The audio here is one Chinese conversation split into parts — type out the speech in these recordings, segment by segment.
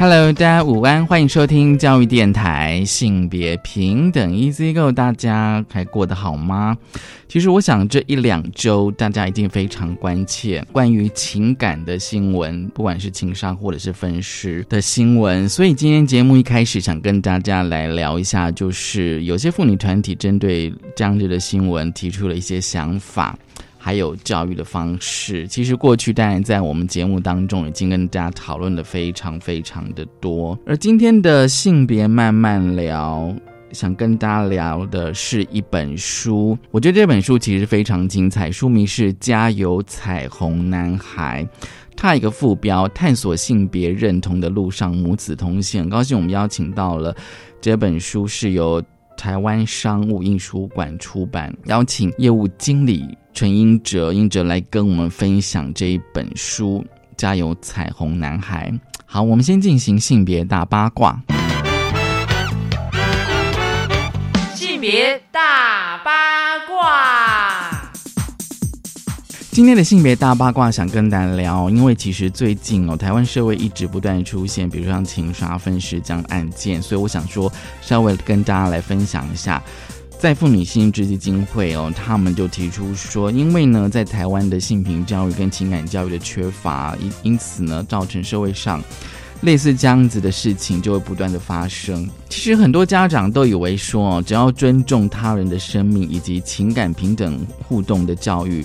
Hello，大家午安，欢迎收听教育电台性别平等 Easy Go。大家还过得好吗？其实我想这一两周大家一定非常关切关于情感的新闻，不管是情伤或者是分尸的新闻。所以今天节目一开始想跟大家来聊一下，就是有些妇女团体针对这样子的新闻提出了一些想法。还有教育的方式，其实过去当然在我们节目当中已经跟大家讨论的非常非常的多。而今天的性别慢慢聊，想跟大家聊的是一本书，我觉得这本书其实非常精彩，书名是《加油彩虹男孩》，它一个副标：探索性别认同的路上母子同行。很高兴我们邀请到了这本书是由台湾商务印书馆出版，邀请业务经理。陈英哲，英哲来跟我们分享这一本书《加油彩虹男孩》。好，我们先进行性别大八卦。性别大八卦。今天的性别大八卦想跟大家聊，因为其实最近哦，台湾社会一直不断出现，比如像情杀、分尸这样案件，所以我想说，稍微跟大家来分享一下。在妇女性之基金会哦，他们就提出说，因为呢，在台湾的性平教育跟情感教育的缺乏，因因此呢，造成社会上类似这样子的事情就会不断的发生。其实很多家长都以为说，只要尊重他人的生命以及情感平等互动的教育，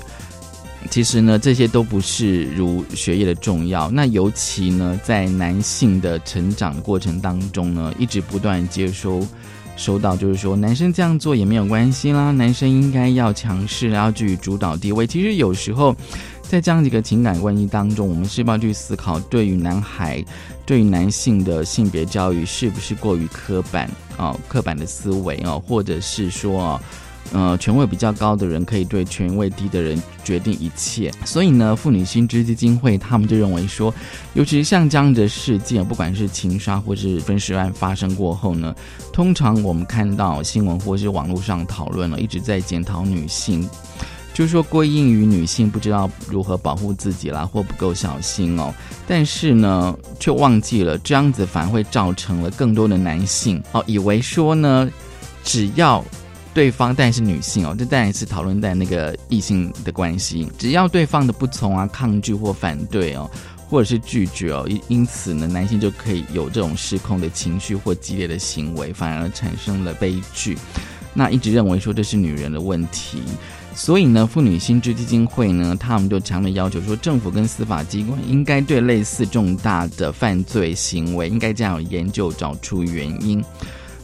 其实呢，这些都不是如学业的重要。那尤其呢，在男性的成长过程当中呢，一直不断接收。收到就是说，男生这样做也没有关系啦，男生应该要强势，然后去主导地位。其实有时候，在这样几个情感关系当中，我们是不是要去思考，对于男孩，对于男性的性别教育是不是过于刻板啊？刻板的思维哦，或者是说。呃，权位比较高的人可以对权位低的人决定一切，所以呢，妇女新知基金会他们就认为说，尤其是像这样的事件，不管是情杀或是分尸案发生过后呢，通常我们看到新闻或是网络上讨论了，一直在检讨女性，就是说归因于女性不知道如何保护自己啦，或不够小心哦，但是呢，却忘记了这样子反而会造成了更多的男性哦，以为说呢，只要对方当然是女性哦，这当然是讨论在那个异性的关系。只要对方的不从啊、抗拒或反对哦，或者是拒绝哦，因因此呢，男性就可以有这种失控的情绪或激烈的行为，反而产生了悲剧。那一直认为说这是女人的问题，所以呢，妇女心知基金会呢，他们就强烈要求说，政府跟司法机关应该对类似重大的犯罪行为，应该这样研究，找出原因。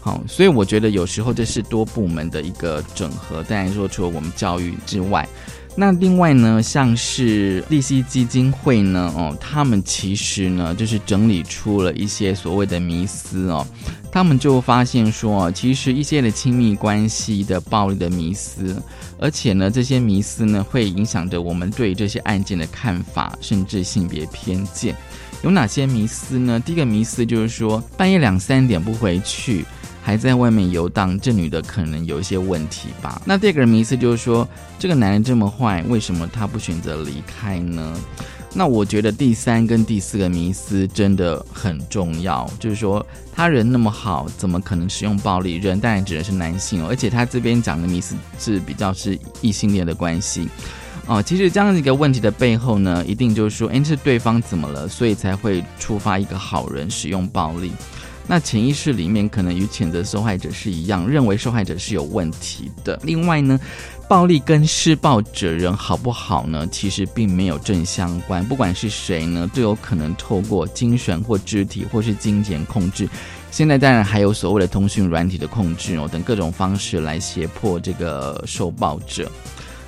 好，所以我觉得有时候这是多部门的一个整合。当然说，除了我们教育之外，那另外呢，像是利息基金会呢，哦，他们其实呢，就是整理出了一些所谓的迷思哦。他们就发现说，其实一些的亲密关系的暴力的迷思，而且呢，这些迷思呢，会影响着我们对这些案件的看法，甚至性别偏见。有哪些迷思呢？第一个迷思就是说，半夜两三点不回去。还在外面游荡，这女的可能有一些问题吧。那第二个迷思就是说，这个男人这么坏，为什么他不选择离开呢？那我觉得第三跟第四个迷思真的很重要，就是说他人那么好，怎么可能使用暴力？人当然指的是男性，而且他这边讲的迷思是比较是异性恋的关系哦。其实这样一个问题的背后呢，一定就是说，哎，是对方怎么了，所以才会触发一个好人使用暴力。那潜意识里面可能与谴责受害者是一样，认为受害者是有问题的。另外呢，暴力跟施暴者人好不好呢？其实并没有正相关。不管是谁呢，都有可能透过精神或肢体或是金钱控制。现在当然还有所谓的通讯软体的控制哦，等各种方式来胁迫这个受暴者。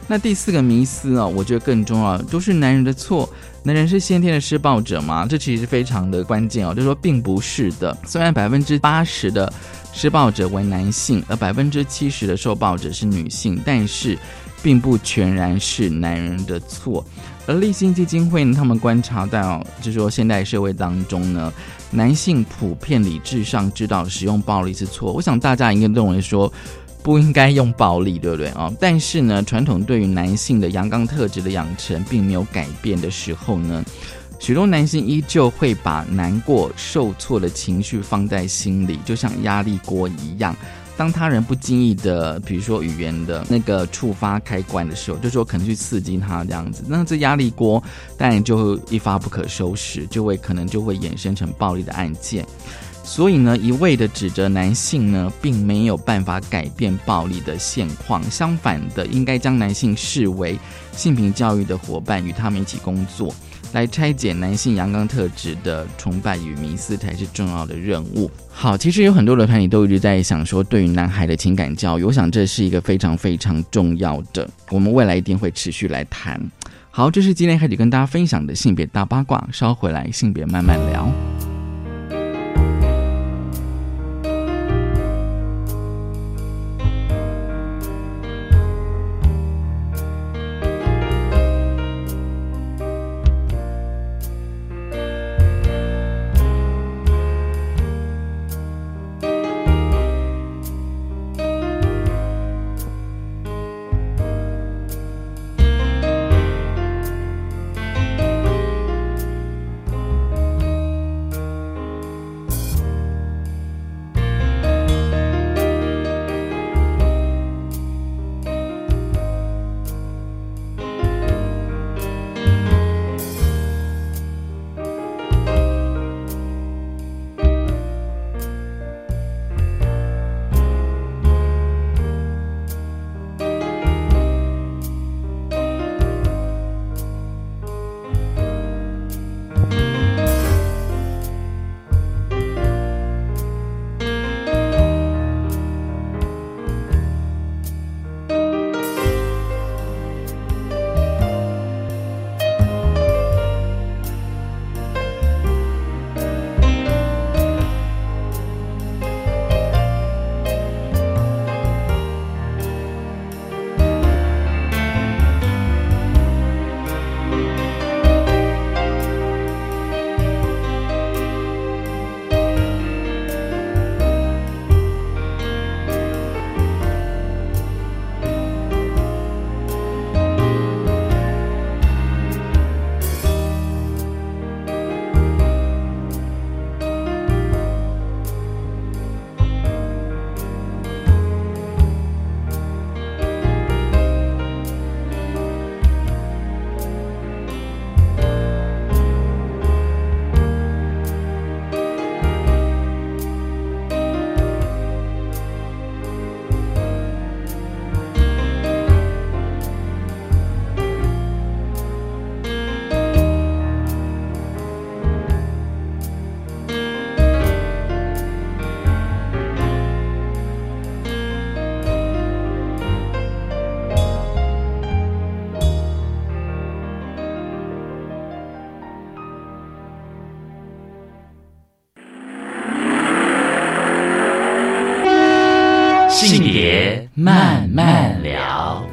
那第四个迷思哦，我觉得更重要，都是男人的错。男人是先天的施暴者吗？这其实非常的关键哦，就是说并不是的。虽然百分之八十的施暴者为男性，而百分之七十的受暴者是女性，但是并不全然是男人的错。而立新基金会呢，他们观察到，就是说现代社会当中呢，男性普遍理智上知道使用暴力是错。我想大家应该认为说。不应该用暴力，对不对啊？但是呢，传统对于男性的阳刚特质的养成并没有改变的时候呢，许多男性依旧会把难过、受挫的情绪放在心里，就像压力锅一样。当他人不经意的，比如说语言的那个触发开关的时候，就说可能去刺激他这样子，那这压力锅当然就会一发不可收拾，就会可能就会衍生成暴力的案件。所以呢，一味的指责男性呢，并没有办法改变暴力的现况。相反的，应该将男性视为性平教育的伙伴，与他们一起工作，来拆解男性阳刚特质的崇拜与迷思，才是重要的任务。好，其实有很多的团体都一直在想说，对于男孩的情感教育，我想这是一个非常非常重要的，我们未来一定会持续来谈。好，这是今天开始跟大家分享的性别大八卦，稍回来性别慢慢聊。慢慢聊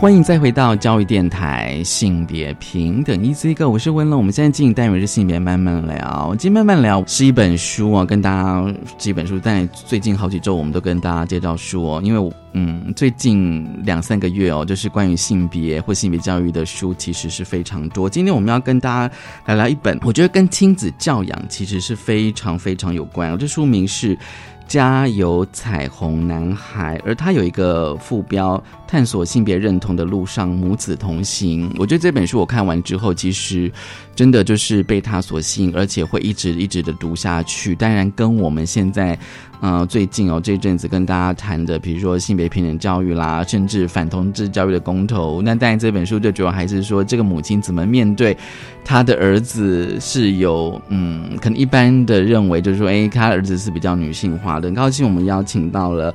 欢迎再回到教育电台性别平等一字一个，我是温乐。我们现在进行单元是性别慢慢聊。今天慢慢聊是一本书啊，跟大家这本书，在最近好几周我们都跟大家介绍书哦。因为嗯，最近两三个月哦，就是关于性别或性别教育的书其实是非常多。今天我们要跟大家来聊一本，我觉得跟亲子教养其实是非常非常有关。这书名是。家有，彩虹男孩，而他有一个副标：探索性别认同的路上，母子同行。我觉得这本书我看完之后，其实真的就是被他所吸引，而且会一直一直的读下去。当然，跟我们现在。嗯，最近哦，这阵子跟大家谈的，比如说性别平等教育啦，甚至反同志教育的公投，那当然这本书最主要还是说，这个母亲怎么面对他的儿子是有，嗯，可能一般的认为就是说，哎，他儿子是比较女性化的。很高兴我们邀请到了。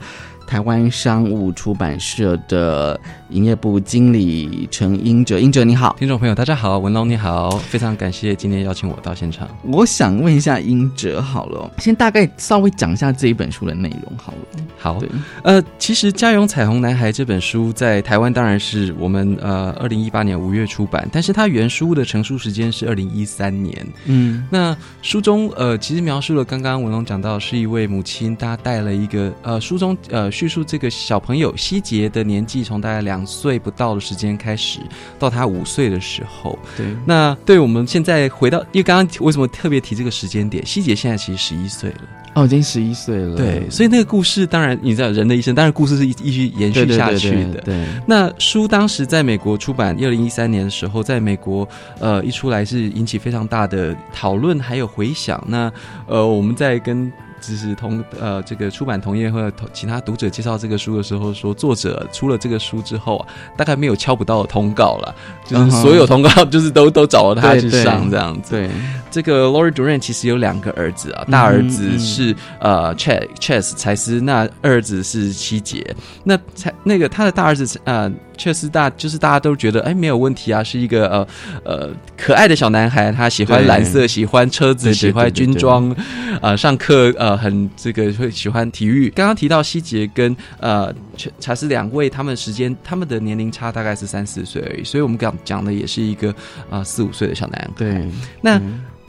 台湾商务出版社的营业部经理陈英哲。英哲你好，听众朋友大家好，文龙你好，非常感谢今天邀请我到现场。我想问一下英哲好了，先大概稍微讲一下这一本书的内容好了。好，呃，其实《家有彩虹男孩》这本书在台湾当然是我们呃二零一八年五月出版，但是它原书的成书时间是二零一三年。嗯，那书中呃其实描述了刚刚文龙讲到是一位母亲，她带了一个呃书中呃叙述这个小朋友希杰的年纪从大概两岁不到的时间开始，到他五岁的时候。对，那对我们现在回到，因为刚刚为什么特别提这个时间点？希杰现在其实十一岁了。哦，已经十一岁了。对，所以那个故事，当然你知道人的一生，当然故事是一继续延续下去的。对，那书当时在美国出版，二零一三年的时候，在美国呃一出来是引起非常大的讨论还有回响。那呃我们在跟。就是同呃，这个出版同业或者其他读者介绍这个书的时候，说作者出了这个书之后啊，大概没有敲不到的通告了，就是所有通告就是都都找了他去上这样子。对，这个 Lori Duran 其实有两个儿子啊，大儿子是呃 Ches Ches 才斯，那二儿子是七杰，那才那个他的大儿子呃。确实大，就是大家都觉得哎没有问题啊，是一个呃呃可爱的小男孩，他喜欢蓝色，喜欢车子，喜欢军装，呃上课呃很这个会喜欢体育。刚刚提到希杰跟呃查斯两位，他们时间他们的年龄差大概是三四岁而已，所以我们讲讲的也是一个啊四五岁的小男孩。对，那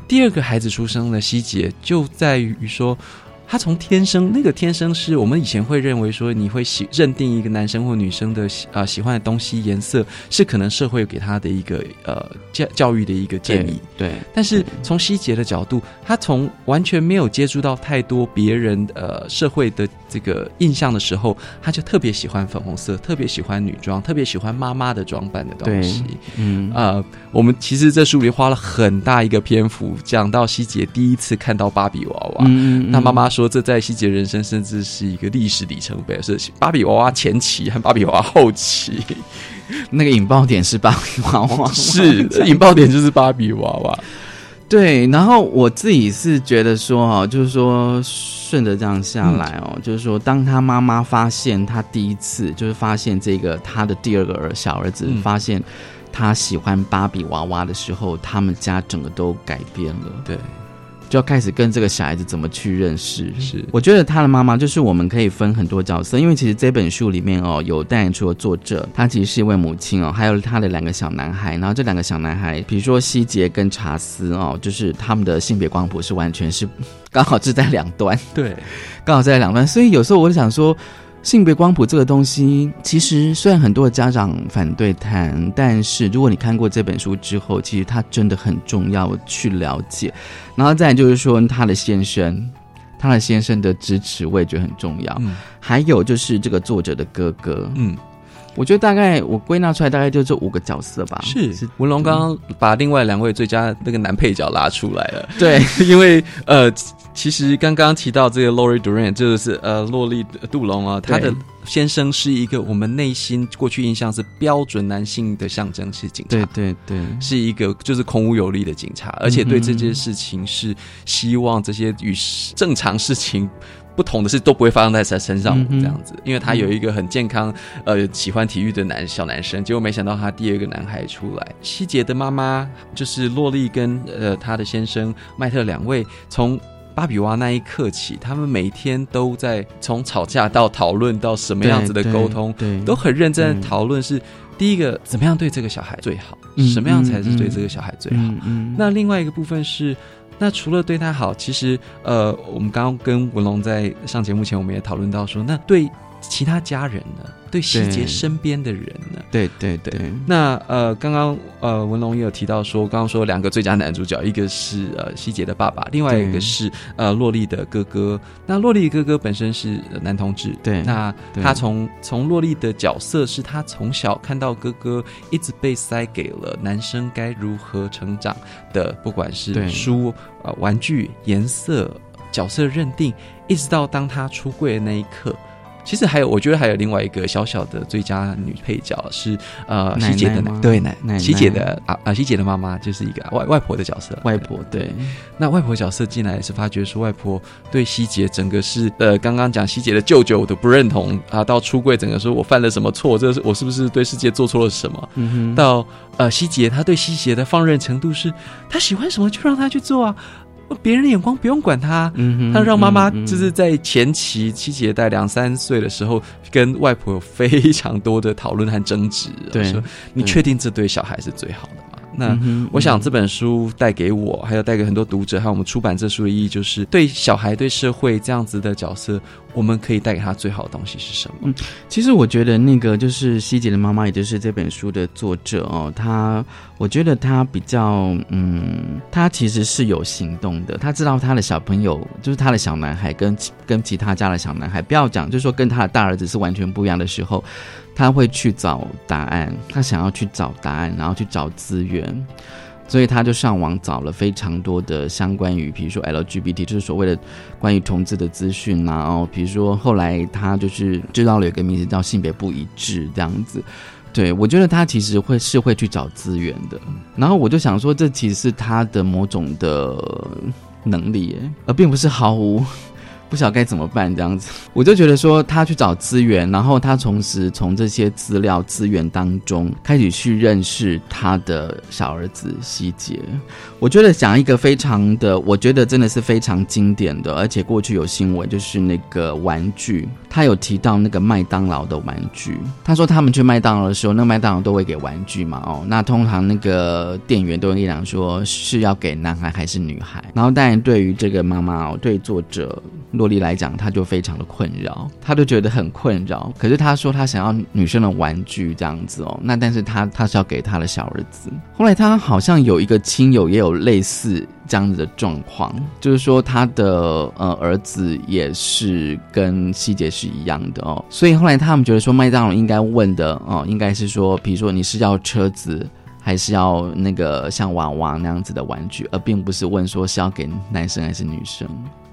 第二个孩子出生的希杰就在于说。他从天生那个天生是我们以前会认为说你会喜认定一个男生或女生的啊喜欢的东西颜色是可能社会给他的一个呃教教育的一个建议对，但是从希杰的角度，他从完全没有接触到太多别人呃社会的这个印象的时候，他就特别喜欢粉红色，特别喜欢女装，特别喜欢妈妈的装扮的东西。嗯啊，我们其实这书里花了很大一个篇幅讲到希杰第一次看到芭比娃娃，那妈妈说。说这在希杰人生甚至是一个历史里程碑，是芭比娃娃前期和芭比娃娃后期，那个引爆点是芭比娃娃，是引爆点就是芭比娃娃。对，然后我自己是觉得说哈，就是说顺着这样下来哦，就是说当他妈妈发现他第一次就是发现这个他的第二个儿小儿子发现他喜欢芭比娃娃的时候，他们家整个都改变了。对。就要开始跟这个小孩子怎么去认识。是，我觉得他的妈妈就是我们可以分很多角色，因为其实这本书里面哦，有带出了作者，他其实是一位母亲哦，还有他的两个小男孩。然后这两个小男孩，比如说希杰跟查斯哦，就是他们的性别光谱是完全是刚好是在两端。对，刚好在两端。所以有时候我就想说。性别光谱这个东西，其实虽然很多的家长反对谈，但是如果你看过这本书之后，其实它真的很重要去了解。然后再就是说，他的先生，他的先生的支持，我也觉得很重要。还有就是这个作者的哥哥，嗯。我觉得大概我归纳出来大概就这五个角色吧。是文龙刚刚把另外两位最佳那个男配角拉出来了。对，因为呃，其实刚刚提到这个 Lori Duran，就是呃洛丽杜龙啊，他的先生是一个我们内心过去印象是标准男性的象征，是警察。对对对，是一个就是孔武有力的警察，而且对这件事情是希望这些与正常事情。不同的事都不会发生在他身上这样子，因为他有一个很健康、呃喜欢体育的男小男生，结果没想到他第二个男孩出来。希杰的妈妈就是洛丽跟呃他的先生麦特两位，从芭比娃那一刻起，他们每天都在从吵架到讨论到什么样子的沟通，都很认真讨论是第一个怎么样对这个小孩最好，什么样才是对这个小孩最好。嗯那另外一个部分是。那除了对他好，其实呃，我们刚刚跟文龙在上节目前，我们也讨论到说，那对其他家人呢？对希杰身边的人呢？对对对。那呃，刚刚呃文龙也有提到说，刚刚说两个最佳男主角，一个是呃希杰的爸爸，另外一个是呃洛丽的哥哥。那洛丽哥哥本身是男同志，对。那他从从洛丽的角色是他从小看到哥哥一直被塞给了男生该如何成长的，不管是书、呃玩具、颜色、角色认定，一直到当他出柜的那一刻。其实还有，我觉得还有另外一个小小的最佳女配角是呃奶奶希姐的奶奶奶希姐的啊啊希姐的妈妈就是一个外外婆的角色，外婆对，那外婆角色进来是发觉说，外婆对希姐整个是呃，刚刚讲希姐的舅舅我都不认同啊，到出柜，整个说我犯了什么错，这是我是不是对世界做错了什么？嗯哼，到呃希姐她对希姐的放任程度是，她喜欢什么就让她去做啊，别人的眼光不用管他。他让妈妈就是在前期七姐带两三岁的时候，跟外婆有非常多的讨论和争执。对说你确定这对小孩是最好的吗？那我想这本书带给我，还有带给很多读者，还有我们出版这书的意义，就是对小孩、对社会这样子的角色，我们可以带给他最好的东西是什么？嗯其实我觉得那个就是希姐的妈妈，也就是这本书的作者哦，她我觉得她比较嗯，她其实是有行动的，她知道她的小朋友就是她的小男孩跟其跟其他家的小男孩，不要讲就是说跟他的大儿子是完全不一样的时候，他会去找答案，他想要去找答案，然后去找资源。所以他就上网找了非常多的相关于，比如说 LGBT，就是所谓的关于同志的资讯啊，然后比如说后来他就是知道了有个名字叫性别不一致这样子。对，我觉得他其实会是会去找资源的，然后我就想说，这其实是他的某种的能力，而并不是毫无不晓得该怎么办这样子。我就觉得说，他去找资源，然后他同时从这些资料资源当中开始去认识他的小儿子希杰。我觉得讲一个非常的，我觉得真的是非常经典的，而且过去有新闻，就是那个玩具，他有提到那个麦当劳的玩具。他说他们去麦当劳的时候，那麦当劳都会给玩具嘛，哦，那通常那个店员都会跟你讲说是要给男孩还是女孩。然后当然对于这个妈妈哦，对作者洛丽来讲，她就非常的困扰，她就觉得很困扰。可是她说她想要女生的玩具这样子哦，那但是她她是要给她的小儿子。后来她好像有一个亲友也有类似这样子的状况，就是说他的呃儿子也是跟细节是一样的哦，所以后来他们觉得说麦当劳应该问的哦，应该是说，比如说你是要车子。还是要那个像娃娃那样子的玩具，而并不是问说是要给男生还是女生。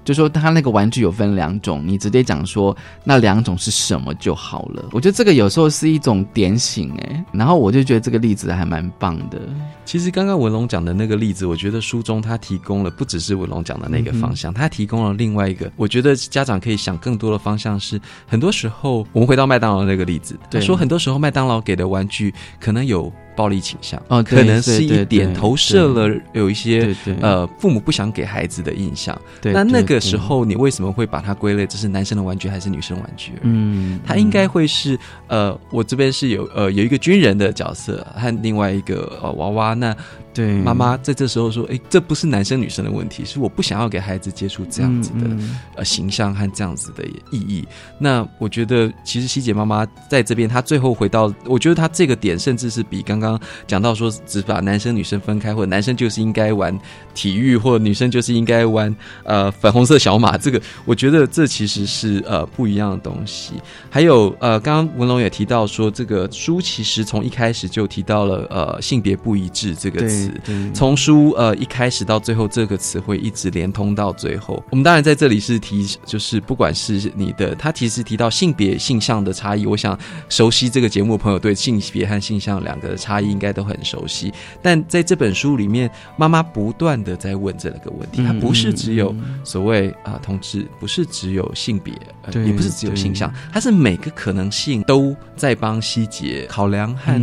就说他那个玩具有分两种，你直接讲说那两种是什么就好了。我觉得这个有时候是一种点醒哎、然后我就觉得这个例子还蛮棒的。其实刚刚文龙讲的那个例子，我觉得书中他提供了不只是文龙讲的那个方向，他提供了另外一个，我觉得家长可以想更多的方向是，很多时候我们回到麦当劳那个例子，他对说很多时候麦当劳给的玩具可能有暴力倾向，哦可能是一点投射了有一些呃父母不想给孩子的印象。对，那那个时，候你为什么会把它归类这是男生的玩具还是女生的玩具？嗯，他应该会是呃，我这边是有呃有一个军人的角色和另外一个呃娃娃，那对妈妈在这时候说，哎，这不是男生女生的问题，是我不想要给孩子接触这样子的、嗯嗯呃形象和这样子的意义。那我觉得其实希姐妈妈在这边，她最后回到，我觉得她这个点甚至是比刚刚讲到说只把男生女生分开，或者男生就是应该玩体育，或者女生就是应该玩呃粉红色小马，这个我觉得这其实是呃不一样的东西。还有呃，刚刚文龙也提到说，这个书其实从一开始就提到了呃性别不一致这个词。从书呃一开始到最后，这个词汇一直连通到最后。我们当然在这里是提，就是不管是你的，他其实提到性别性向的差异，我想熟悉这个节目的朋友对性别和性向两个的差异应该都很熟悉。但在这本书里面，妈妈不断的在问这个问题，嗯它不是只有嗯所谓啊、同志，不是只有性别，呃也不是只有性向，它是每个可能性都在帮希杰考量和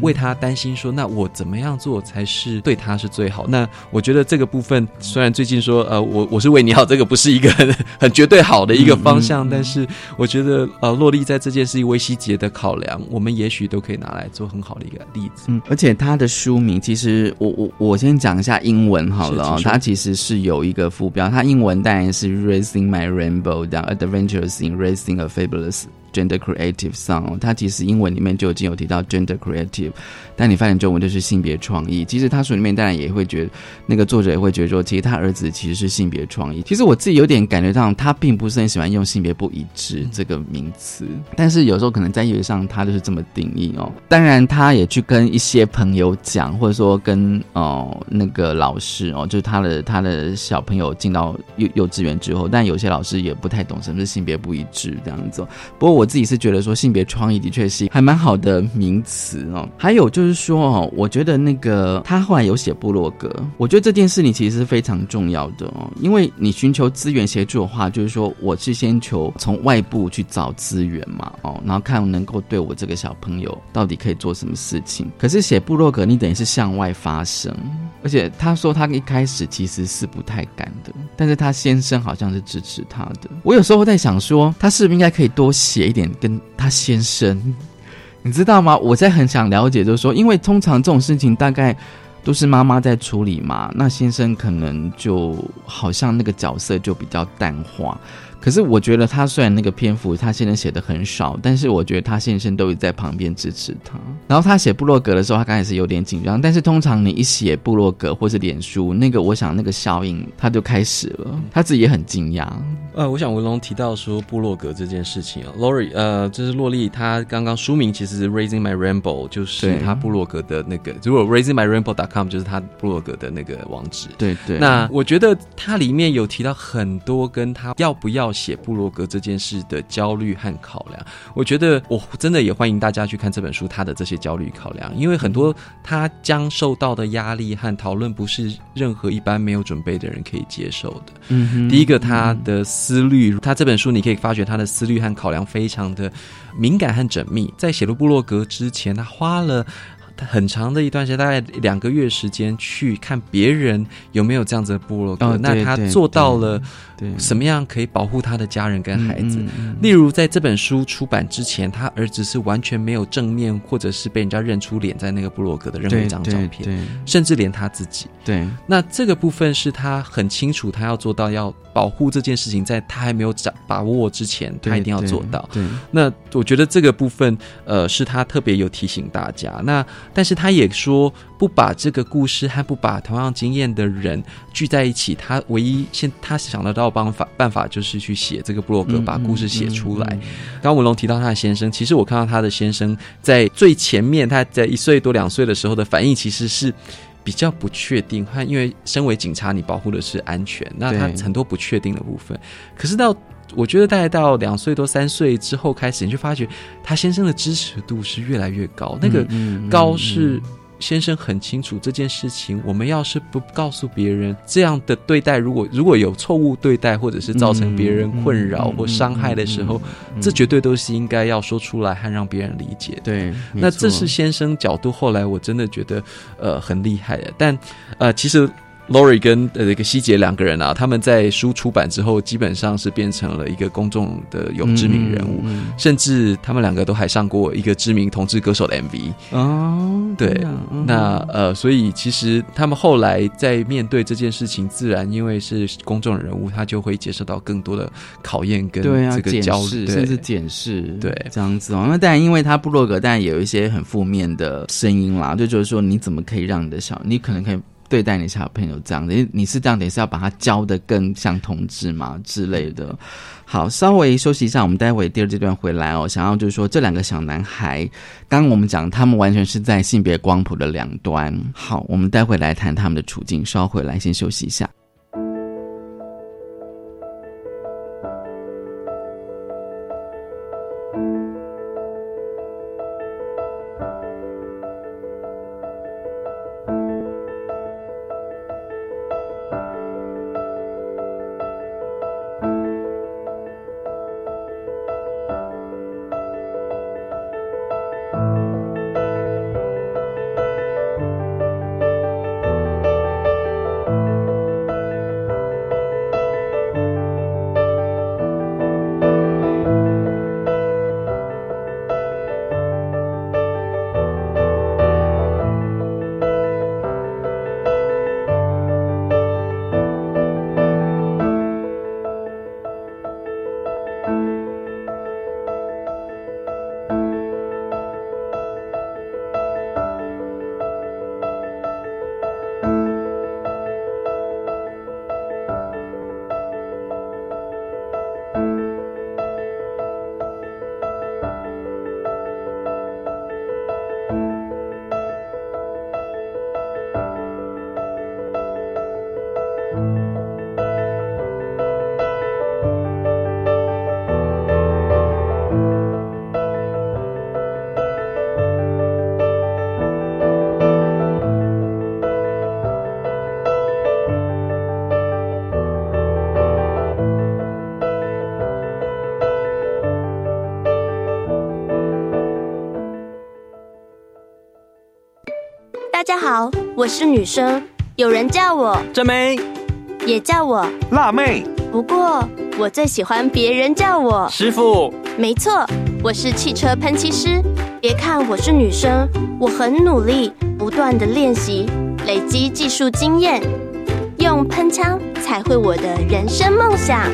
为他担心说，那我怎么样做才是对他是最好？那我觉得这个部分虽然最近说，呃，我我是为你好，这个不是一个很很绝对好的一个方向，嗯嗯嗯但是我觉得呃，洛丽在这件事情为希杰的考量，我们也许都可以拿来做很好的一个例子。嗯，而且它的书名其实我我我先讲一下英文好了它其实是有一个副标，它英文当然是 Raising My Rainbow 这样 Adventures in Raising a Fabulous gender creative song，它其实英文里面就已经有提到 gender creative，但你翻成中文就是性别创意。其实他书里面当然也会觉得，那个作者也会觉得说，其实他儿子其实是性别创意。其实我自己有点感觉到，他并不是很喜欢用性别不一致这个名词，但是有时候可能在语言上他就是这么定义哦。当然，他也去跟一些朋友讲，或者说跟哦那个老师哦，就是他的他的小朋友进到幼幼稚园之后，但有些老师也不太懂什么是性别不一致这样子。不过我我自己是觉得说，性别创意的确是还蛮好的名词哦。还有就是说哦，我觉得那个他后来有写部落格，我觉得这件事情其实是非常重要的哦，因为你寻求资源协助的话，就是说我是先求从外部去找资源嘛哦，然后看能够对我这个小朋友到底可以做什么事情。可是写部落格，你等于是向外发声，而且他说他一开始其实是不太敢的，但是他先生好像是支持他的。我有时候在想说，他是不是应该可以多写一点跟他先生，你知道吗？我在很想了解，就是说，因为通常这种事情大概都是妈妈在处理嘛，那先生可能就好像那个角色就比较淡化。可是我觉得他虽然那个篇幅他现在写的很少，但是我觉得他先生都在旁边支持他。然后他写部落格的时候，他刚开始有点紧张，但是通常你一写部落格或是脸书，那个我想那个效应他就开始了，他自己也很惊讶。呃，我想文龙提到说部落格这件事情啊，Lori，呃，就是洛丽，她刚刚书名其实是 Raising My Rainbow，就是他部落格的那个，如果 Raising My Rainbow.com 就是他部落格的那个网址。对对。那我觉得它里面有提到很多跟他要不要。写部落格这件事的焦虑和考量，我觉得我真的也欢迎大家去看这本书，他的这些焦虑考量，因为很多他将受到的压力和讨论，不是任何一般没有准备的人可以接受的。嗯，第一个，他的思虑，他这本书你可以发觉他的思虑和考量非常的敏感和缜密，在写入部落格之前，他花了。他很长的一段时间，大概两个月时间，去看别人有没有这样子的部落格。那他做到了什么样可以保护他的家人跟孩子？例如，在这本书出版之前，他儿子是完全没有正面或者是被人家认出脸在那个部落格的任何一张照片，甚至连他自己。对，那这个部分是他很清楚，他要做到要保护这件事情，在他还没有掌把握之前，他一定要做到。对，那我觉得这个部分，呃，是他特别有提醒大家。那但是他也说，不把这个故事和不把同样经验的人聚在一起，他唯一现他想得到办法办法就是去写这个布洛格，把故事写出来。刚文龙提到他的先生，其实我看到他的先生在最前面，他在一岁多两岁的时候的反应，其实是比较不确定。他因为身为警察，你保护的是安全，那他很多不确定的部分。可是到我觉得大概到两岁多三岁之后开始，你就发觉他先生的支持度是越来越高。那个高是先生很清楚这件事情。我们要是不告诉别人这样的对待，如果如果有错误对待，或者是造成别人困扰或伤害的时候，这绝对都是应该要说出来和让别人理解。对，那这是先生角度。后来我真的觉得呃很厉害的，但呃其实。Lori 跟呃一个希杰两个人啊，他们在书出版之后，基本上是变成了一个公众的有知名人物，甚至他们两个都还上过一个知名同志歌手的 MV 哦。对，那呃，所以其实他们后来在面对这件事情，自然因为是公众人物，他就会接受到更多的考验跟这个焦虑，甚至检视，对这样子哦。那当然，因为他部落格，当然也有一些很负面的声音啦，就就是说，你怎么可以让你的小，你可能可以。对待你小朋友这样的，你是这样的，是要把他教的更像同志嘛之类的。好，稍微休息一下，我们待会第二阶段回来哦。想要就是说，这两个小男孩，刚刚我们讲，他们完全是在性别光谱的两端。好，我们待会来谈他们的处境。稍回来，先休息一下。我是女生，有人叫我真美，也叫我辣妹。不过我最喜欢别人叫我师傅。没错，我是汽车喷漆师。别看我是女生，我很努力，不断的练习，累积技术经验，用喷枪才会我的人生梦想。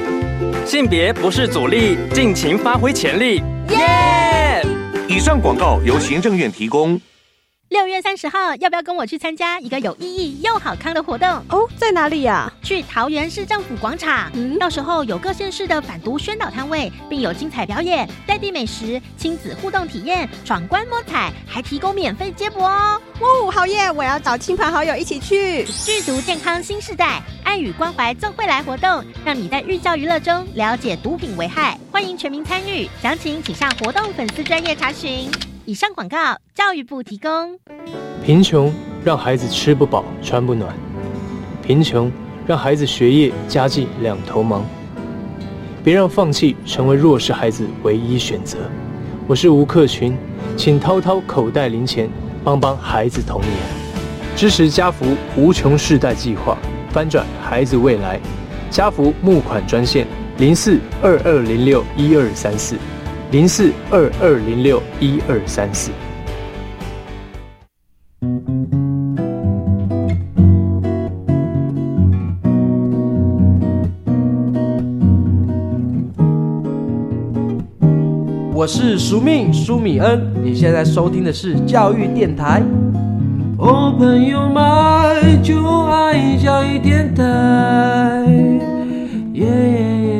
性别不是阻力，尽情发挥潜力，耶！以上广告由行政院提供。三十号，要不要跟我去参加一个有意义又好康的活动？哦，在哪里呀？去桃园市政府广场。嗯，到时候有各县市的反毒宣导摊位，并有精彩表演、在地美食、亲子互动体验、闯关摸彩，还提供免费接驳哦。哦，好耶！我要找亲朋好友一起去。剧毒健康新时代，爱与关怀纵会来活动，让你在寓教于乐中了解毒品危害。欢迎全民参与，详情请上活动粉丝专业查询。以上广告，教育部提供。贫穷让孩子吃不饱穿不暖，贫穷让孩子学业家计两头忙。别让放弃成为弱势孩子唯一选择。我是吴克群，请掏掏口袋零钱，帮帮孩子童年。支持家福无穷世代计划，翻转孩子未来。家福募款专线：零四二二零六一二三四。零四二二零六一二三四。我是苏命苏米恩，你现在收听的是教育电台。哦，朋友们，就爱教育电台。耶。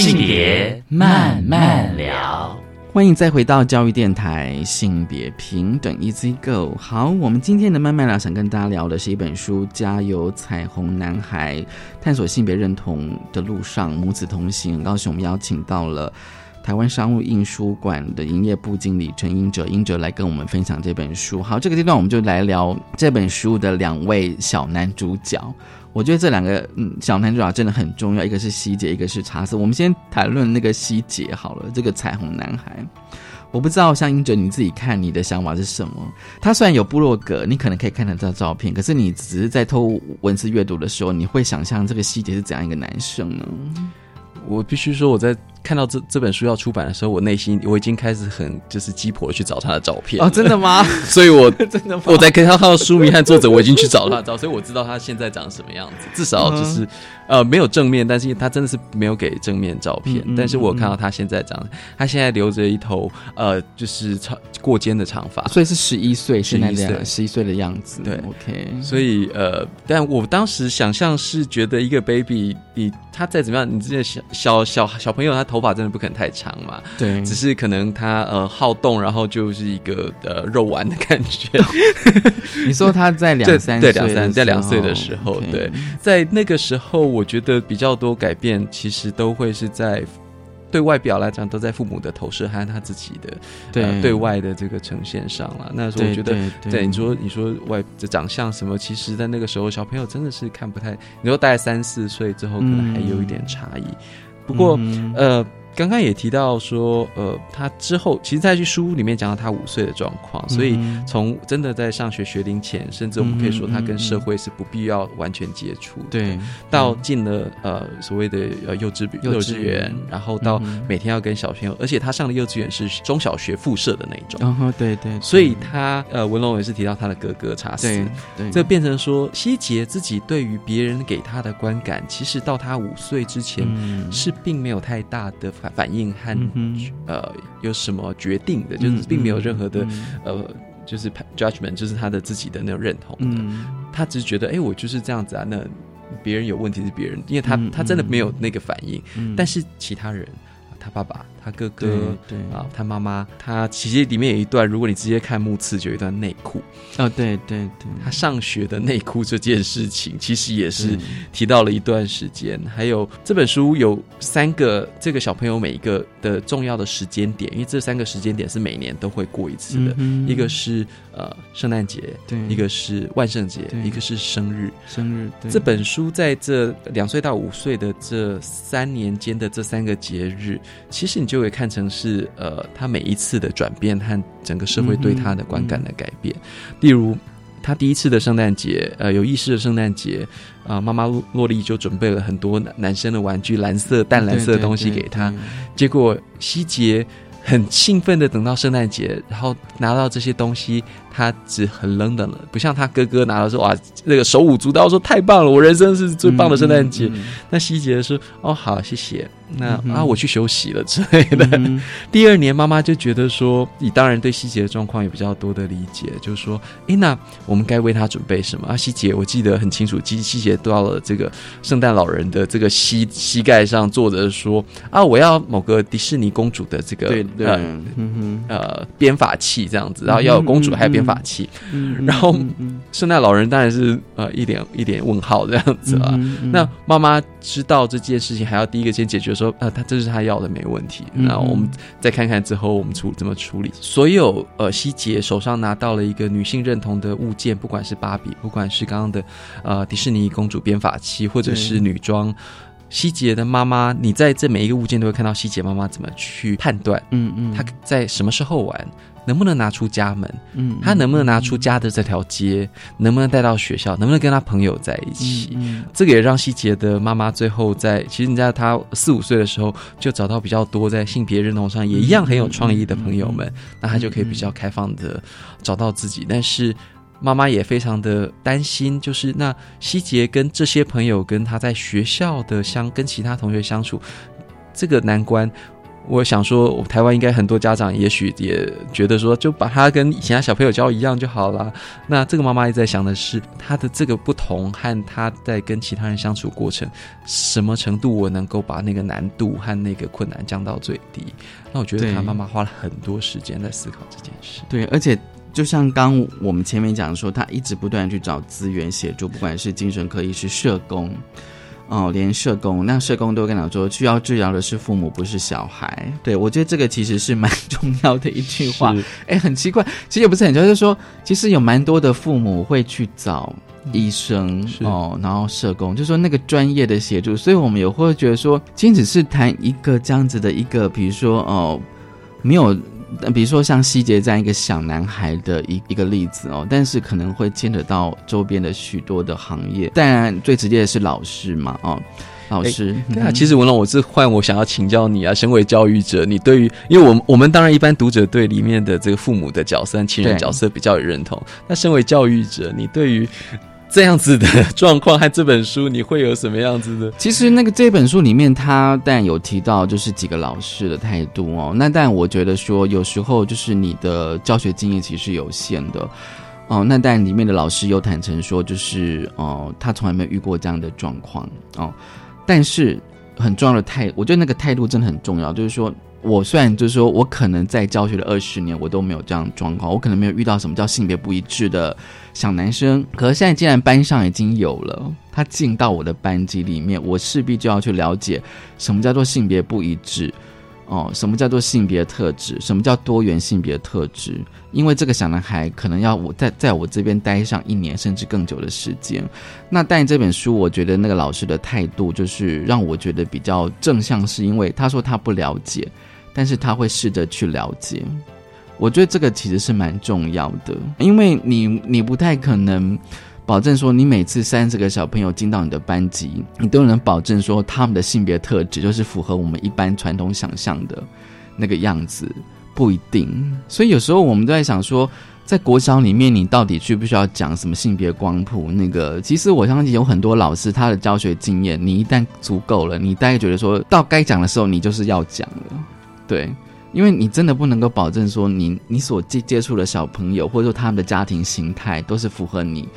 性别慢慢聊，欢迎再回到教育电台，性别平等 Easy Go。好，我们今天的慢慢聊，想跟大家聊的是一本书《加油彩虹男孩》，探索性别认同的路上，母子同行。很高兴我们邀请到了台湾商务印书馆的营业部经理陈英哲，英哲来跟我们分享这本书。好，这个阶段我们就来聊这本书的两位小男主角。我觉得这两个嗯小男主角真的很重要，一个是希杰，一个是查斯。我们先谈论那个希杰好了，这个彩虹男孩。我不知道像英哲你自己看你的想法是什么？他虽然有部落格，你可能可以看得到照片，可是你只是在偷文字阅读的时候，你会想象这个希杰是怎样一个男生呢？我必须说我在。看到这这本书要出版的时候，我内心我已经开始很就是鸡婆去找他的照片哦，真的吗？所以我 真的我在看他看到书名和作者，我已经去找他的照，所以我知道他现在长什么样子，至少就是呃没有正面，但是他真的是没有给正面照片，但是我看到他现在长，他现在留着一头呃就是长过肩的长发，所以是十一岁，十一岁十一岁的样子，对，OK，所以呃，但我当时想象是觉得一个 baby，你他再怎么样，你这些小小小小朋友，他头发真的不可能太。长嘛，对，只是可能他呃好动，然后就是一个呃肉丸的感觉。你说他在 两三对两三在两岁的时候，对，在那个时候，我觉得比较多改变，其实都会是在对外表来讲，都在父母的投射和他自己的对对外的这个呈现上了。那时候我觉得，对你说你说外的长相什么，其实在那个时候小朋友真的是看不太。你说大概三四岁之后，可能还有一点差异。不过呃。刚刚也提到说，呃，他之后其实在去书里面讲到他五岁的状况，所以从真的在上学学龄前，甚至我们可以说他跟社会是不必要完全接触，对，到进了呃所谓的呃幼稚幼稚园，然后到每天要跟小朋友，而且他上的幼稚园是中小学附设的那种，哦，对对，所以他呃文龙也是提到他的哥哥查斯，对，这变成说希杰自己对于别人给他的观感，其实到他五岁之前是并没有太大的。反应和嗯呃有什么决定的，就是并没有任何的呃，就是 judgment，就是他的自己的那种认同的。他只是觉得，哎，我就是这样子啊。那别人有问题是别人，因为他他真的没有那个反应，但是其他人，他爸爸。他哥哥对啊，他妈妈，他其实里面有一段，如果你直接看目次，就有一段内裤。哦，对对对，他上学的内裤这件事情，其实也是提到了一段时间。还有这本书有三个这个小朋友每一个的重要的时间点，因为这三个时间点是每年都会过一次的，一个是呃圣诞节，对，一个是万圣节，一个是生日，生日。对。这本书在这两岁到五岁的这三年间的这三个节日，其实你就。就会看成是呃，他每一次的转变和整个社会对他的观感的改变。例如，他第一次的圣诞节，呃，有意识的圣诞节，啊，妈妈洛丽就准备了很多男生的玩具，蓝色、淡蓝色的东西给他。结果希杰很兴奋的等到圣诞节，然后拿到这些东西，他只很冷冷了，不像他哥哥拿到说哇，那个手舞足蹈说太棒了，我人生是最棒的圣诞节。那希杰说哦，好，谢谢。那啊，我去休息了之类的。第二年，妈妈就觉得说，你当然对希杰的状况有比较多的理解，就是说，哎，那我们该为他准备什么啊？希杰，我记得很清楚，希希杰到了这个圣诞老人的这个膝膝盖上坐着说啊，我要某个迪士尼公主的这个呃呃编法器这样子，然后要有公主还有编发器，然后圣诞老人当然是呃一点一点问号这样子啊。那妈妈知道这件事情，还要第一个先解决。说呃，他这是他要的，没问题。那我们再看看之后我们处怎么处理。所有呃，希杰手上拿到了一个女性认同的物件，不管是芭比，不管是刚刚的呃迪士尼公主编法器，或者是女装。希杰的妈妈，你在这每一个物件都会看到希杰妈妈怎么去判断。嗯嗯，她在什么时候玩？能不能拿出家门？嗯，他能不能拿出家的这条街？能不能带到学校？能不能跟他朋友在一起？这个也让希杰的妈妈最后在，其实你在他四五岁的时候就找到比较多在性别认同上也一样很有创意的朋友们，那他就可以比较开放的找到自己。但是妈妈也非常的担心，就是那希杰跟这些朋友跟他在学校的相跟其他同学相处这个难关。我想说，台湾应该很多家长也许也觉得说，就把他跟其他小朋友教一样就好了。那这个妈妈也在想的是，他的这个不同和他在跟其他人相处过程，什么程度我能够把那个难度和那个困难降到最低？那我觉得他妈妈花了很多时间在思考这件事。对，而且就像刚我们前面讲说，他一直不断去找资源协助，不管是精神科医师、社工。哦，连社工，那社工都跟他说，需要治疗的是父母，不是小孩。对我觉得这个其实是蛮重要的一句话。哎，很奇怪，其实也不是很就是说，其实有蛮多的父母会去找医生哦，然后社工，就说那个专业的协助。所以我们也会觉得说，其实只是谈一个这样子的一个，比如说哦，没有。比如说像希杰这样一个小男孩的一一个例子哦，但是可能会牵扯到周边的许多的行业。当然最直接的是老师嘛，哦，老师。对啊，其实文龙，我是换我想要请教你啊，身为教育者，你对于，因为我们我们当然一般读者对里面的这个父母的角色、亲人角色比较有认同。那身为教育者，你对于？这样子的状况和这本书，你会有什么样子的？其实那个这本书里面，他但有提到就是几个老师的态度哦。那但我觉得说，有时候就是你的教学经验其实有限的哦。那但里面的老师有坦诚说，就是哦，他从来没有遇过这样的状况哦。但是很重要的态，我觉得那个态度真的很重要，就是说。我虽然就是说我可能在教学的二十年，我都没有这样状况，我可能没有遇到什么叫性别不一致的小男生。可是现在既然班上已经有了，他进到我的班级里面，我势必就要去了解什么叫做性别不一致。哦，什么叫做性别特质？什么叫多元性别特质？因为这个小男孩可能要我在在我这边待上一年甚至更久的时间。那但这本书，我觉得那个老师的态度就是让我觉得比较正向，是因为他说他不了解，但是他会试着去了解。我觉得这个其实是蛮重要的，因为你你不太可能。保证说，你每次三十个小朋友进到你的班级，你都能保证说他们的性别特质就是符合我们一般传统想象的那个样子，不一定。所以有时候我们都在想说，在国小里面，你到底需不需要讲什么性别光谱？那个其实我相信有很多老师他的教学经验，你一旦足够了，你大概觉得说到该讲的时候，你就是要讲了。对，因为你真的不能够保证说，你你所接接触的小朋友或者说他们的家庭形态都是符合你。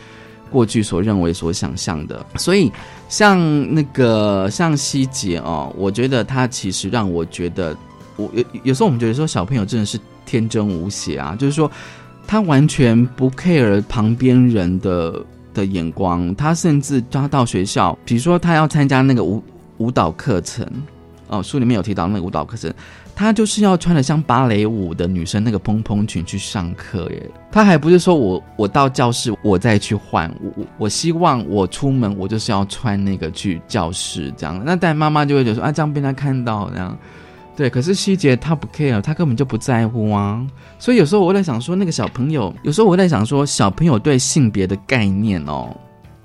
过去所认为、所想象的。所以，像那个像希杰哦，我觉得他其实让我觉得，我有有时候我们觉得说小朋友真的是天真无邪啊，就是说他完全不 care 旁边人的的眼光，他甚至他到学校，比如说他要参加那个舞舞蹈课程。哦，书里面有提到那个舞蹈课程，她就是要穿的像芭蕾舞的女生那个蓬蓬裙去上课耶。她还不是说我我到教室我再去换，我我希望我出门我就是要穿那个去教室这样。那但妈妈就会觉得说啊，这样被他看到这样，对。可是希杰他不 care，他根本就不在乎啊。所以有时候我在想说，那个小朋友，有时候我在想说，小朋友对性别的概念哦。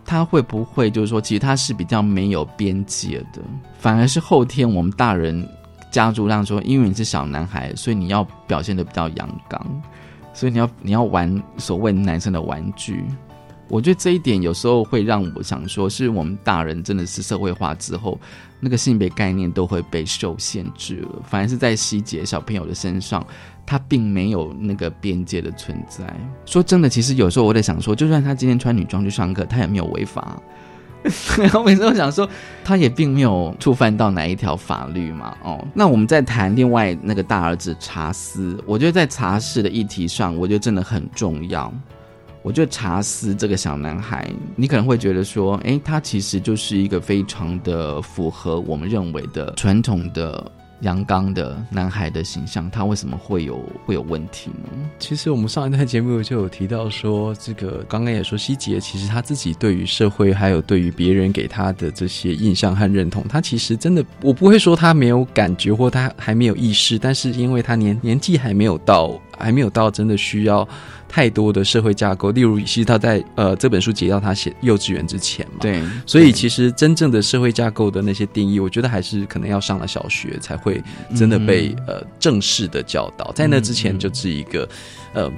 他会不会就是说，其实他是比较没有边界的，反而是后天我们大人家族让说，因为你是小男孩，所以你要表现的比较阳刚，所以你要你要玩所谓男生的玩具。我觉得这一点有时候会让我想说，是我们大人真的是社会化之后，那个性别概念都会被受限制了，反而是在细节小朋友的身上。他并没有那个边界的存在。说真的，其实有时候我在想说，就算他今天穿女装去上课，他也没有违法。然后每次都想说，他也并没有触犯到哪一条法律嘛。哦，那我们再谈另外那个大儿子查斯，我觉得在查事的议题上，我觉得真的很重要。我觉得查斯这个小男孩，你可能会觉得说，诶，他其实就是一个非常的符合我们认为的传统的。阳刚的男孩的形象，他为什么会有会有问题呢？其实我们上一段节目就有提到说，这个刚刚也说希杰，其实他自己对于社会还有对于别人给他的这些印象和认同，他其实真的，我不会说他没有感觉或他还没有意识，但是因为他年年纪还没有到，还没有到真的需要。太多的社会架构，例如，其实他在呃这本书提到他写幼稚园之前嘛，对，所以其实真正的社会架构的那些定义，我觉得还是可能要上了小学才会真的被呃正式的教导，在那之前就是一个呃。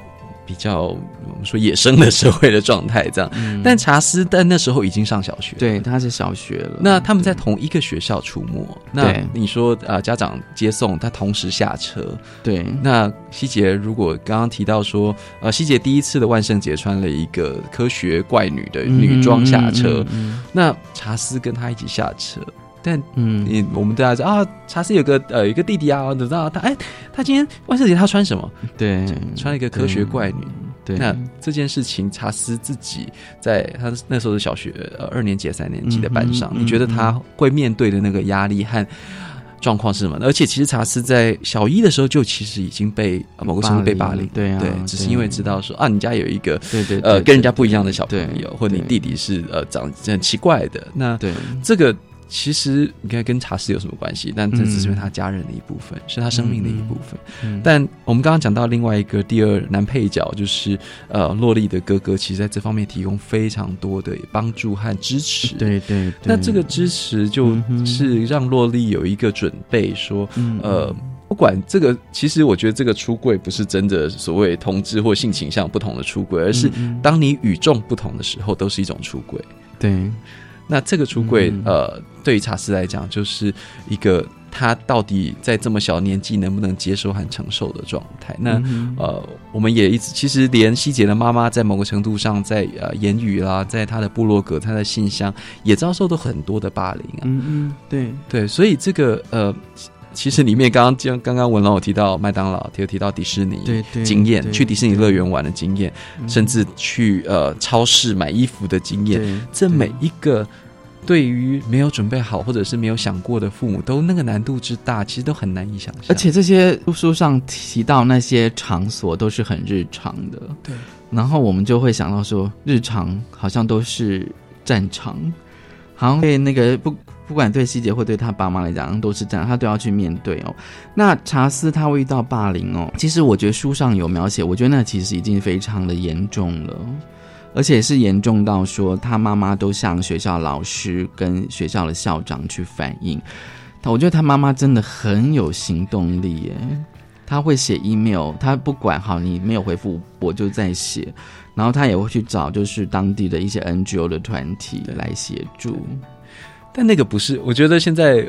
比较我们说野生的社会的状态这样，但查斯但那时候已经上小学，对，他是小学了。那他们在同一个学校出没，那你说啊，家长接送他同时下车，对。那希杰如果刚刚提到说，呃，希杰第一次的万圣节穿了一个科学怪女的女装下车，那查斯跟他一起下车。但嗯，你我们大家知道啊，查斯有个呃一个弟弟啊，你知道他哎，他今天万圣节他穿什么？对，穿一个科学怪女。对，那这件事情，查斯自己在他那时候是小学呃二年级三年级的班上，你觉得他会面对的那个压力和状况是什么？而且其实查斯在小一的时候就其实已经被某个程度被霸凌，对啊，对，只是因为知道说啊，你家有一个对对呃跟人家不一样的小朋友，或者你弟弟是呃长很奇怪的，那对这个。其实你看跟茶室有什么关系？但这只是他家人的一部分，是他生命的一部分。但我们刚刚讲到另外一个第二男配角，就是呃洛丽的哥哥，其实在这方面提供非常多的帮助和支持。对对，那这个支持就是让洛丽有一个准备，说呃，不管这个，其实我觉得这个出柜不是真的所谓同志或性倾向不同的出柜，而是当你与众不同的时候，都是一种出柜。对。那这个出柜，呃，对于查斯来讲，就是一个他到底在这么小年纪能不能接受和承受的状态。那呃，我们也一直其实连希杰的妈妈在某个程度上，在呃言语啦，在他的部落格、他的信箱，也遭受到很多的霸凌啊。嗯嗯，对对，所以这个呃。其实里面刚刚刚刚刚文龙有提到麦当劳，有提到迪士尼经验，去迪士尼乐园玩的经验，甚至去呃超市买衣服的经验，这每一个对于没有准备好或者是没有想过的父母，都那个难度之大，其实都很难以想象。而且这些书上提到那些场所都是很日常的，对。然后我们就会想到说，日常好像都是战场，好像被那个不。不管对希杰或对他爸妈来讲都是这样，他都要去面对哦。那查斯他会遇到霸凌哦，其实我觉得书上有描写，我觉得那其实已经非常的严重了，而且是严重到说他妈妈都向学校老师跟学校的校长去反映。我觉得他妈妈真的很有行动力耶，他会写 email，他不管好你没有回复，我就在写，然后他也会去找就是当地的一些 NGO 的团体来协助。但那个不是，我觉得现在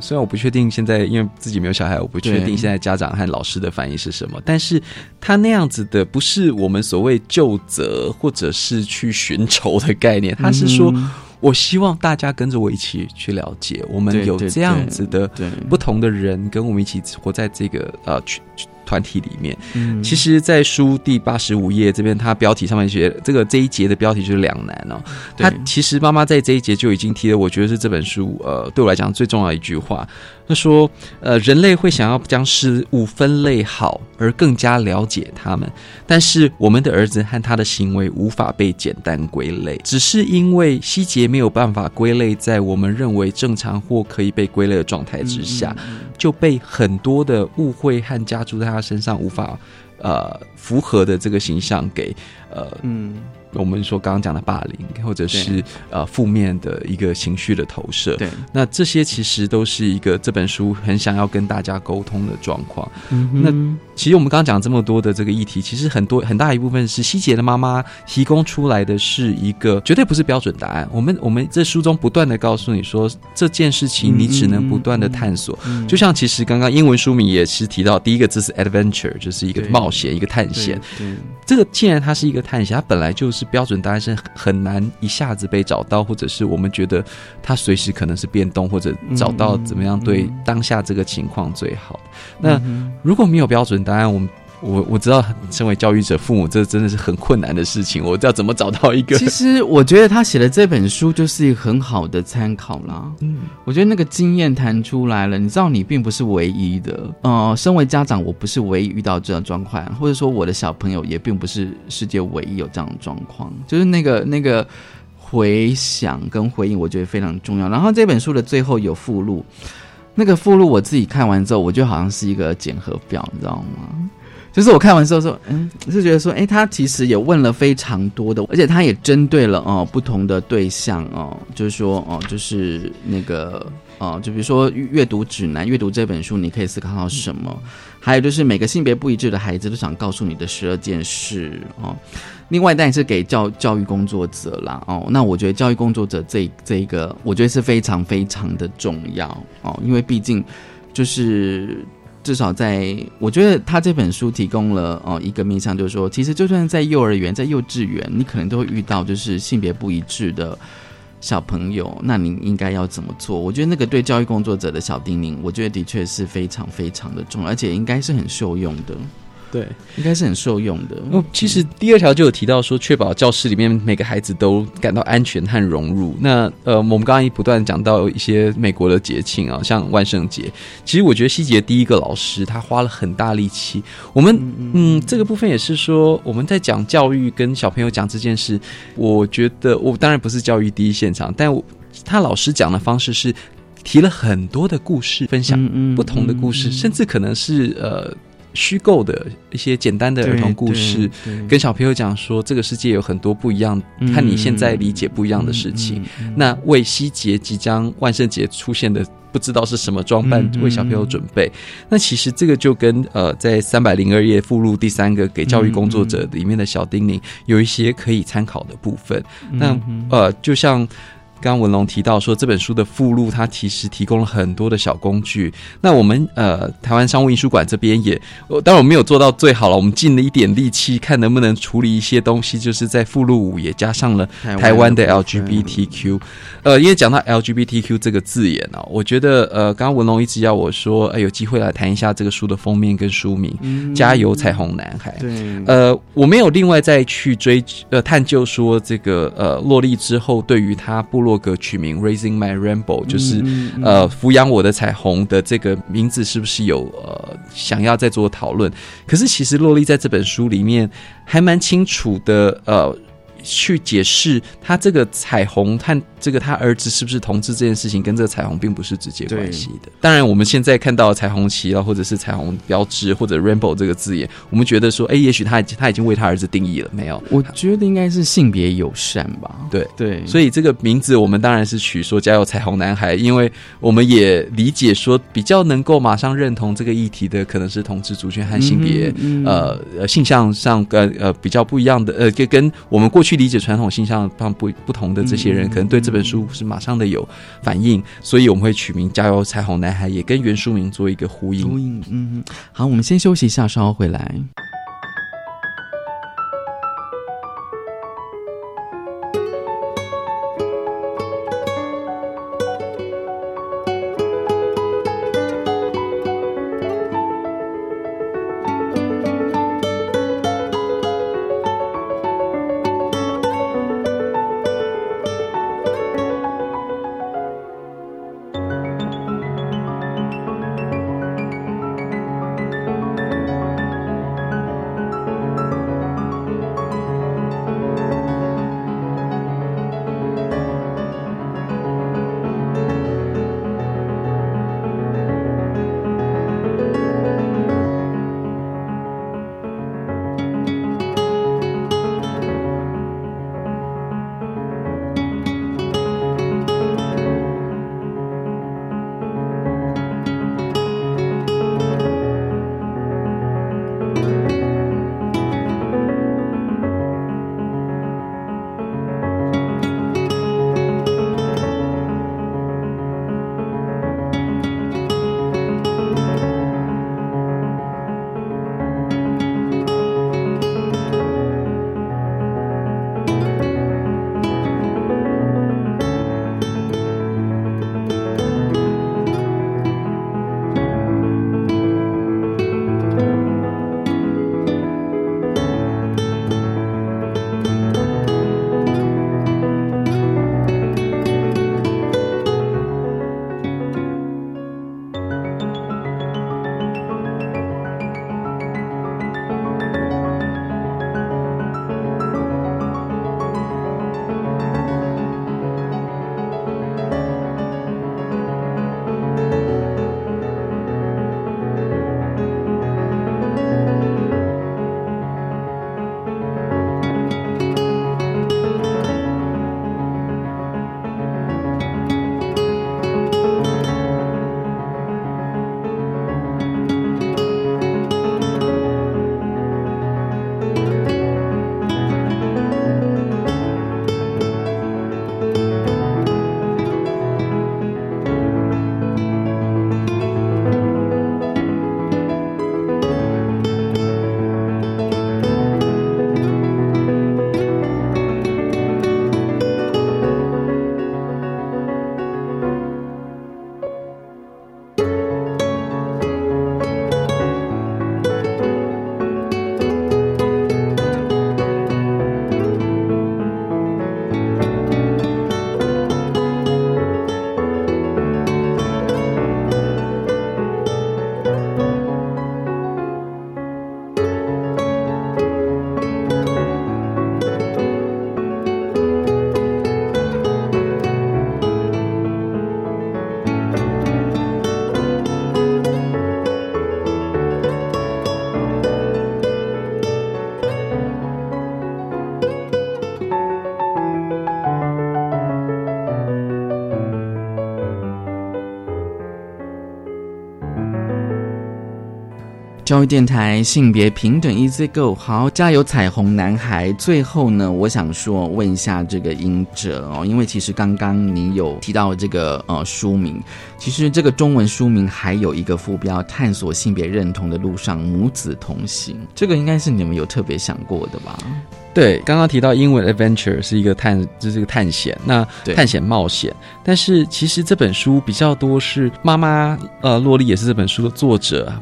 虽然我不确定现在因为自己没有小孩，我不确定现在家长和老师的反应是什么，但是他那样子的不是我们所谓就责或者是去寻仇的概念，他是说。我希望大家跟着我一起去了解，我们有这样子的不同的人，跟我们一起活在这个呃群团体里面。嗯，其实，在书第八十五页这边，它标题上面写这个这一节的标题就是两难哦。他其实妈妈在这一节就已经提了，我觉得是这本书呃对我来讲最重要的一句话。他说：“呃，人类会想要将事物分类好，而更加了解他们。但是，我们的儿子和他的行为无法被简单归类，只是因为细节没有办法归类在我们认为正常或可以被归类的状态之下，就被很多的误会和加注在他身上无法呃符合的这个形象给呃嗯。”我们说刚刚讲的霸凌，或者是呃负面的一个情绪的投射，对，那这些其实都是一个这本书很想要跟大家沟通的状况。嗯那其实我们刚刚讲这么多的这个议题，其实很多很大一部分是希杰的妈妈提供出来的是一个绝对不是标准答案。我们我们这书中不断的告诉你说这件事情，你只能不断的探索。就像其实刚刚英文书名也是提到，第一个字是 adventure，就是一个冒险，一个探险。这个既然它是一个探险，它本来就是。标准答案是很难一下子被找到，或者是我们觉得它随时可能是变动，或者找到怎么样对当下这个情况最好。那如果没有标准答案，我们。我我知道，身为教育者、父母，这真的是很困难的事情。我知道怎么找到一个？其实，我觉得他写的这本书就是一个很好的参考啦。嗯，我觉得那个经验谈出来了。你知道，你并不是唯一的。呃，身为家长，我不是唯一遇到这样状况，或者说我的小朋友也并不是世界唯一有这样的状况。就是那个那个回想跟回应，我觉得非常重要。然后这本书的最后有附录，那个附录我自己看完之后，我觉得好像是一个检核表，你知道吗？就是我看完之后说，嗯，是觉得说，哎，他其实也问了非常多的，而且他也针对了哦不同的对象哦，就是说哦，就是那个哦，就比如说阅读指南，阅读这本书你可以思考到什么？还有就是每个性别不一致的孩子都想告诉你的十二件事哦。另外，但也是给教教育工作者啦哦。那我觉得教育工作者这这一个，我觉得是非常非常的重要哦，因为毕竟就是。至少在，我觉得他这本书提供了哦一个面向，就是说，其实就算在幼儿园、在幼稚园，你可能都会遇到就是性别不一致的小朋友，那你应该要怎么做？我觉得那个对教育工作者的小叮咛，我觉得的确是非常非常的重，而且应该是很受用的。对，应该是很受用的。哦，其实第二条就有提到说，确保教室里面每个孩子都感到安全和融入。那呃，我们刚刚也不断讲到一些美国的节庆啊，像万圣节。其实我觉得希杰第一个老师他花了很大力气。我们嗯，这个部分也是说我们在讲教育跟小朋友讲这件事。我觉得我当然不是教育第一现场，但他老师讲的方式是提了很多的故事，分享不同的故事，甚至可能是呃。虚构的一些简单的儿童故事，跟小朋友讲说，这个世界有很多不一样，和你现在理解不一样的事情。那为希节即将万圣节出现的不知道是什么装扮，为小朋友准备。那其实这个就跟呃，在三百零二页附录第三个给教育工作者里面的小叮咛，有一些可以参考的部分。那呃，就像。刚文龙提到说，这本书的附录，它其实提供了很多的小工具。那我们呃，台湾商务印书馆这边也，当然我没有做到最好了，我们尽了一点力气，看能不能处理一些东西，就是在附录五也加上了台湾的 LGBTQ。呃，因为讲到 LGBTQ 这个字眼啊，我觉得呃，刚刚文龙一直要我说，哎，有机会来谈一下这个书的封面跟书名，《加油彩虹男孩》。对，呃，我没有另外再去追呃探究说这个呃洛丽之后对于他部落。格取名 Raising My Rainbow，就是呃抚养我的彩虹的这个名字是不是有呃想要再做讨论？可是其实洛丽在这本书里面还蛮清楚的呃。去解释他这个彩虹和这个他儿子是不是同志这件事情，跟这个彩虹并不是直接关系的。当然，我们现在看到彩虹旗啊，或者是彩虹标志，或者 rainbow 这个字眼，我们觉得说，哎，也许他他已经为他儿子定义了没有？我觉得应该是性别友善吧。对对，所以这个名字我们当然是取说“加油彩虹男孩”，因为我们也理解说，比较能够马上认同这个议题的，可能是同志族群和性别呃性向上跟呃比较不一样的呃，跟跟我们过去。理解传统性向上不不同的这些人，可能对这本书是马上的有反应，所以我们会取名《加油彩虹男孩》，也跟原书名做一个呼应。呼应，嗯，好，我们先休息一下，稍后回来。教育电台性别平等 Easy Go，好，加油彩虹男孩。最后呢，我想说问一下这个英哲哦，因为其实刚刚你有提到这个呃书名，其实这个中文书名还有一个副标“探索性别认同的路上，母子同行”，这个应该是你们有特别想过的吧？对，刚刚提到英文 adventure 是一个探，就是一个探险，那探险冒险。但是其实这本书比较多是妈妈，呃，洛丽也是这本书的作者，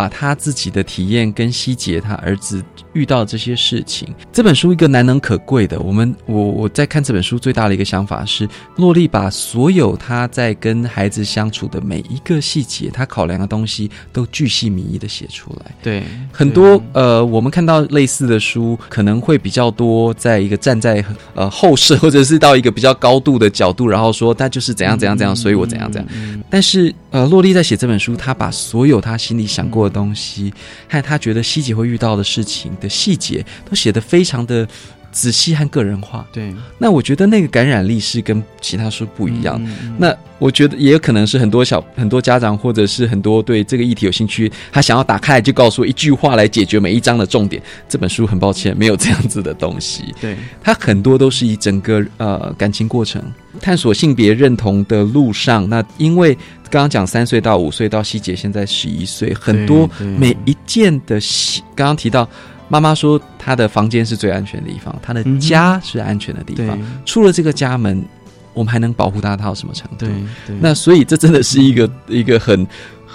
把把他自己的体验跟希杰他儿子遇到这些事情。这本书一个难能可贵的，我们我我在看这本书最大的一个想法是，洛丽把所有他在跟孩子相处的每一个细节，他考量的东西都巨细靡遗的写出来。对，很多呃，我们看到类似的书可能会比较。多，在一个站在呃后世，或者是到一个比较高度的角度，然后说他就是怎样怎样怎样，所以我怎样怎样。但是呃，洛丽在写这本书，她把所有她心里想过的东西，还有他觉得希姐会遇到的事情的细节，都写得非常的仔细和个人化。对，那我觉得那个感染力是跟其他书不一样。那我觉得也有可能是很多小很多家长或者是很多对这个议题有兴趣，他想要打开来就告诉我一句话来解决每一章的重点。这本书很抱歉没有这样子的东西。对，它很多都是以整个呃感情过程探索性别认同的路上。那因为刚刚讲三岁到五岁到希姐现在十一岁，很多每一件的细，刚刚提到。妈妈说：“她的房间是最安全的地方，她的家是安全的地方。出了这个家门，我们还能保护她到什么程度？那所以这真的是一个一个很。”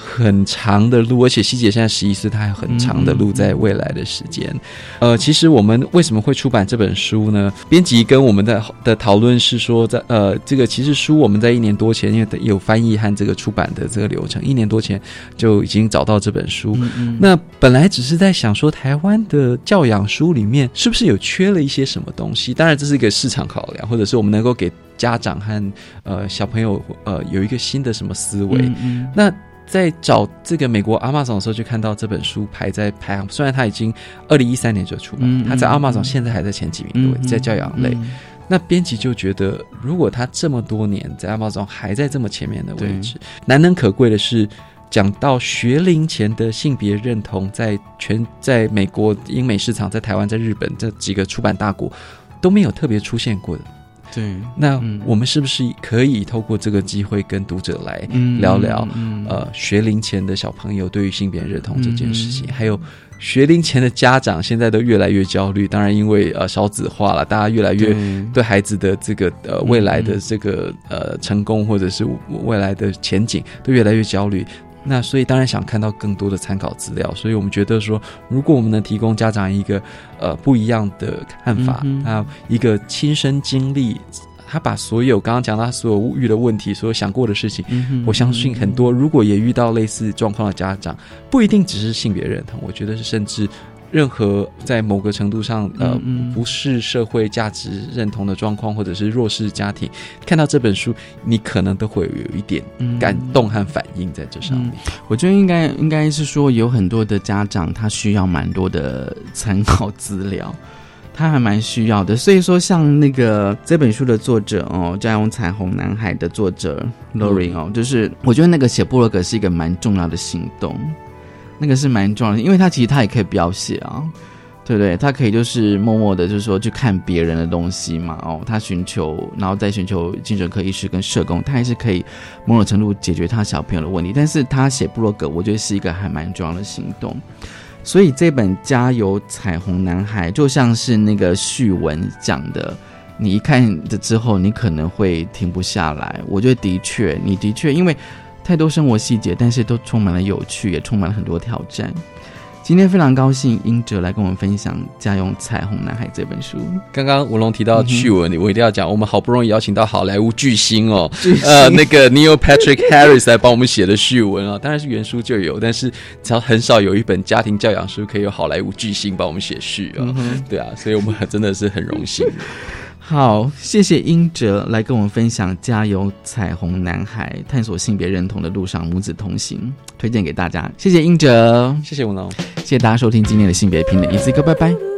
很长的路，而且希姐现在十一岁，她还有很长的路在未来的时间。呃，其实我们为什么会出版这本书呢？编辑跟我们的的讨论是说，在呃，这个其实书我们在一年多前，因为有翻译和这个出版的这个流程，一年多前就已经找到这本书。那本来只是在想说，台湾的教养书里面是不是有缺了一些什么东西？当然，这是一个市场考量，或者是我们能够给家长和呃小朋友呃有一个新的什么思维。那在找这个美国阿玛总的时候，就看到这本书排在排行。虽然它已经二零一三年就出版，它在阿玛总现在还在前几名的位置，在教养类。那编辑就觉得，如果他这么多年在阿玛总还在这么前面的位置，难能可贵的是，讲到学龄前的性别认同，在全在美国英美市场，在台湾，在日本这几个出版大国都没有特别出现过的。对，那我们是不是可以透过这个机会跟读者来聊聊？呃，学龄前的小朋友对于性别认同这件事情，还有学龄前的家长现在都越来越焦虑。当然，因为呃少子化了，大家越来越对孩子的这个呃未来的这个呃成功或者是未来的前景都越来越焦虑。那所以当然想看到更多的参考资料，所以我们觉得说，如果我们能提供家长一个呃不一样的看法，啊，一个亲身经历，他把所有刚刚讲到所有遇的问题，所有想过的事情，我相信很多如果也遇到类似状况的家长，不一定只是性别认同，我觉得是甚至。任何在某个程度上，呃，不是社会价值认同的状况，或者是弱势家庭，看到这本书，你可能都会有一点感动和反应在这上面。我觉得应该应该是说，有很多的家长他需要蛮多的参考资料，他还蛮需要的。所以说，像那个这本书的作者哦，《家用彩虹男孩》的作者 Lori 哦，就是我觉得那个写布洛格是一个蛮重要的行动。那个是蛮重要的，因为他其实他也可以不要写啊，对不对？他可以就是默默的，就是说去看别人的东西嘛。哦，他寻求，然后再寻求精神科医师跟社工，他还是可以某种程度解决他小朋友的问题。但是他写布洛格，我觉得是一个还蛮重要的行动。所以这本《加油彩虹男孩》就像是那个序文讲的，你一看的之后，你可能会停不下来。我觉得的确，你的确因为。太多生活细节，但是都充满了有趣，也充满了很多挑战。今天非常高兴，英哲来跟我们分享《家用彩虹男孩》这本书。刚刚吴龙提到趣闻，我一定要讲，我们好不容易邀请到好莱坞巨星哦，呃，那个 Neil Patrick Harris 来帮我们写的序文啊，当然是原书就有，但是只要很少有一本家庭教养书可以有好莱坞巨星帮我们写序啊，对啊，所以我们真的是很荣幸。好，谢谢英哲来跟我们分享《加油彩虹男孩》，探索性别认同的路上母子同行，推荐给大家。谢谢英哲，谢谢吴龙，谢谢大家收听今天的性别平等一次课，拜拜。